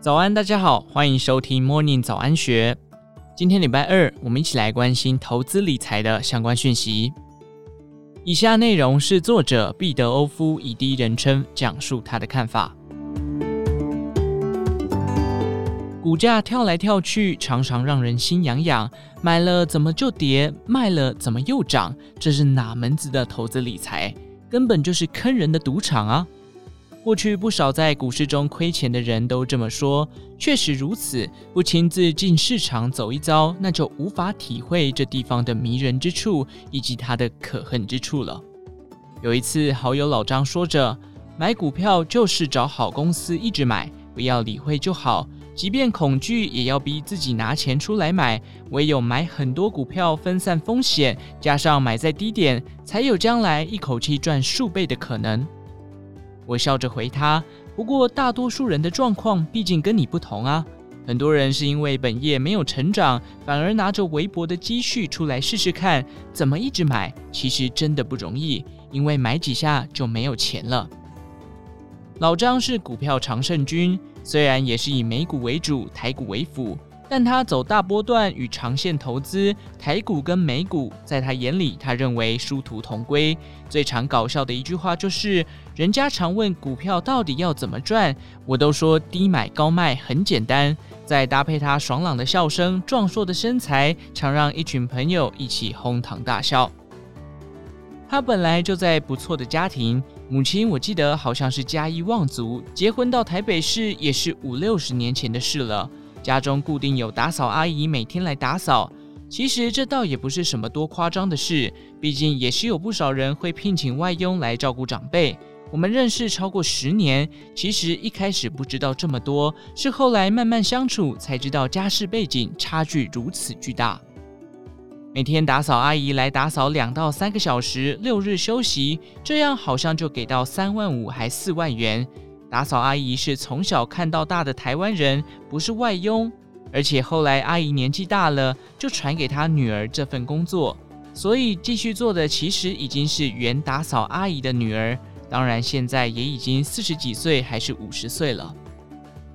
早安，大家好，欢迎收听 Morning 早安学。今天礼拜二，我们一起来关心投资理财的相关讯息。以下内容是作者毕德欧夫以第一人称讲述他的看法。股价跳来跳去，常常让人心痒痒。买了怎么就跌，卖了怎么又涨？这是哪门子的投资理财？根本就是坑人的赌场啊！过去不少在股市中亏钱的人都这么说，确实如此。不亲自进市场走一遭，那就无法体会这地方的迷人之处以及它的可恨之处了。有一次，好友老张说着，买股票就是找好公司一直买，不要理会就好。即便恐惧，也要逼自己拿钱出来买。唯有买很多股票，分散风险，加上买在低点，才有将来一口气赚数倍的可能。我笑着回他：“不过大多数人的状况毕竟跟你不同啊。很多人是因为本业没有成长，反而拿着微薄的积蓄出来试试看，怎么一直买？其实真的不容易，因为买几下就没有钱了。”老张是股票常胜军，虽然也是以美股为主，台股为辅。但他走大波段与长线投资，台股跟美股，在他眼里，他认为殊途同归。最常搞笑的一句话就是，人家常问股票到底要怎么赚，我都说低买高卖很简单。再搭配他爽朗的笑声、壮硕的身材，常让一群朋友一起哄堂大笑。他本来就在不错的家庭，母亲我记得好像是家一望族，结婚到台北市也是五六十年前的事了。家中固定有打扫阿姨每天来打扫，其实这倒也不是什么多夸张的事，毕竟也是有不少人会聘请外佣来照顾长辈。我们认识超过十年，其实一开始不知道这么多，是后来慢慢相处才知道家世背景差距如此巨大。每天打扫阿姨来打扫两到三个小时，六日休息，这样好像就给到三万五还四万元。打扫阿姨是从小看到大的台湾人，不是外佣。而且后来阿姨年纪大了，就传给她女儿这份工作，所以继续做的其实已经是原打扫阿姨的女儿。当然现在也已经四十几岁，还是五十岁了。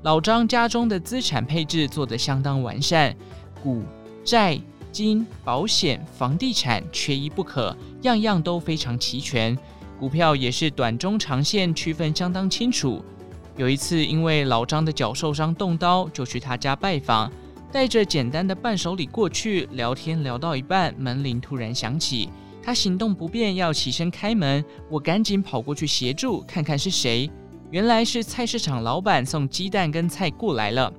老张家中的资产配置做得相当完善，股、债、金、保险、房地产缺一不可，样样都非常齐全。股票也是短中长线区分相当清楚。有一次，因为老张的脚受伤动刀，就去他家拜访，带着简单的伴手礼过去聊天，聊到一半，门铃突然响起，他行动不便，要起身开门，我赶紧跑过去协助，看看是谁。原来是菜市场老板送鸡蛋跟菜过来了，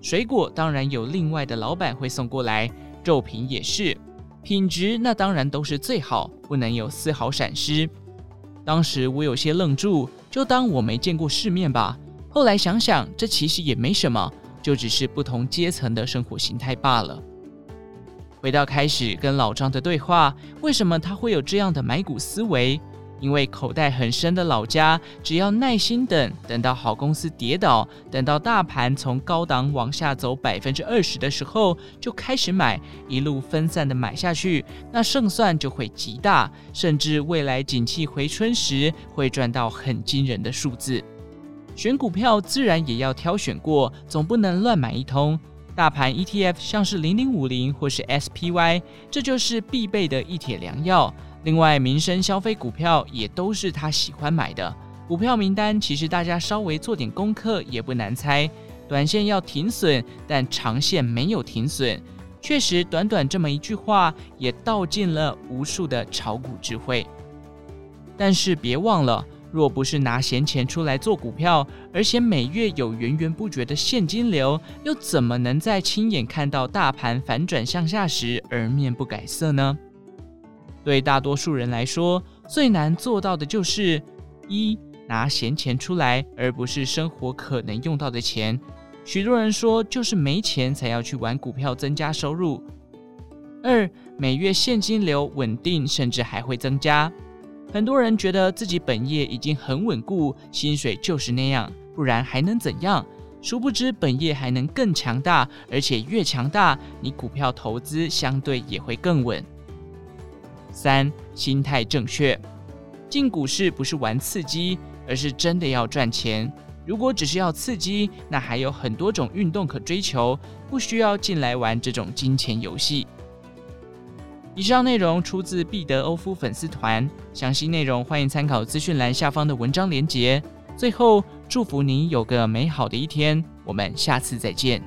水果当然有另外的老板会送过来，肉品也是，品质那当然都是最好，不能有丝毫闪失。当时我有些愣住，就当我没见过世面吧。后来想想，这其实也没什么，就只是不同阶层的生活形态罢了。回到开始跟老张的对话，为什么他会有这样的买股思维？因为口袋很深的老家，只要耐心等，等到好公司跌倒，等到大盘从高档往下走百分之二十的时候，就开始买，一路分散的买下去，那胜算就会极大，甚至未来景气回春时会赚到很惊人的数字。选股票自然也要挑选过，总不能乱买一通。大盘 ETF 像是零零五零或是 SPY，这就是必备的一帖良药。另外，民生消费股票也都是他喜欢买的。股票名单其实大家稍微做点功课也不难猜。短线要停损，但长线没有停损。确实，短短这么一句话，也道尽了无数的炒股智慧。但是别忘了，若不是拿闲钱出来做股票，而且每月有源源不绝的现金流，又怎么能在亲眼看到大盘反转向下时而面不改色呢？对大多数人来说，最难做到的就是：一拿闲钱出来，而不是生活可能用到的钱。许多人说，就是没钱才要去玩股票增加收入。二每月现金流稳定，甚至还会增加。很多人觉得自己本业已经很稳固，薪水就是那样，不然还能怎样？殊不知本业还能更强大，而且越强大，你股票投资相对也会更稳。三、心态正确，进股市不是玩刺激，而是真的要赚钱。如果只是要刺激，那还有很多种运动可追求，不需要进来玩这种金钱游戏。以上内容出自毕德欧夫粉丝团，详细内容欢迎参考资讯栏下方的文章连结。最后，祝福您有个美好的一天，我们下次再见。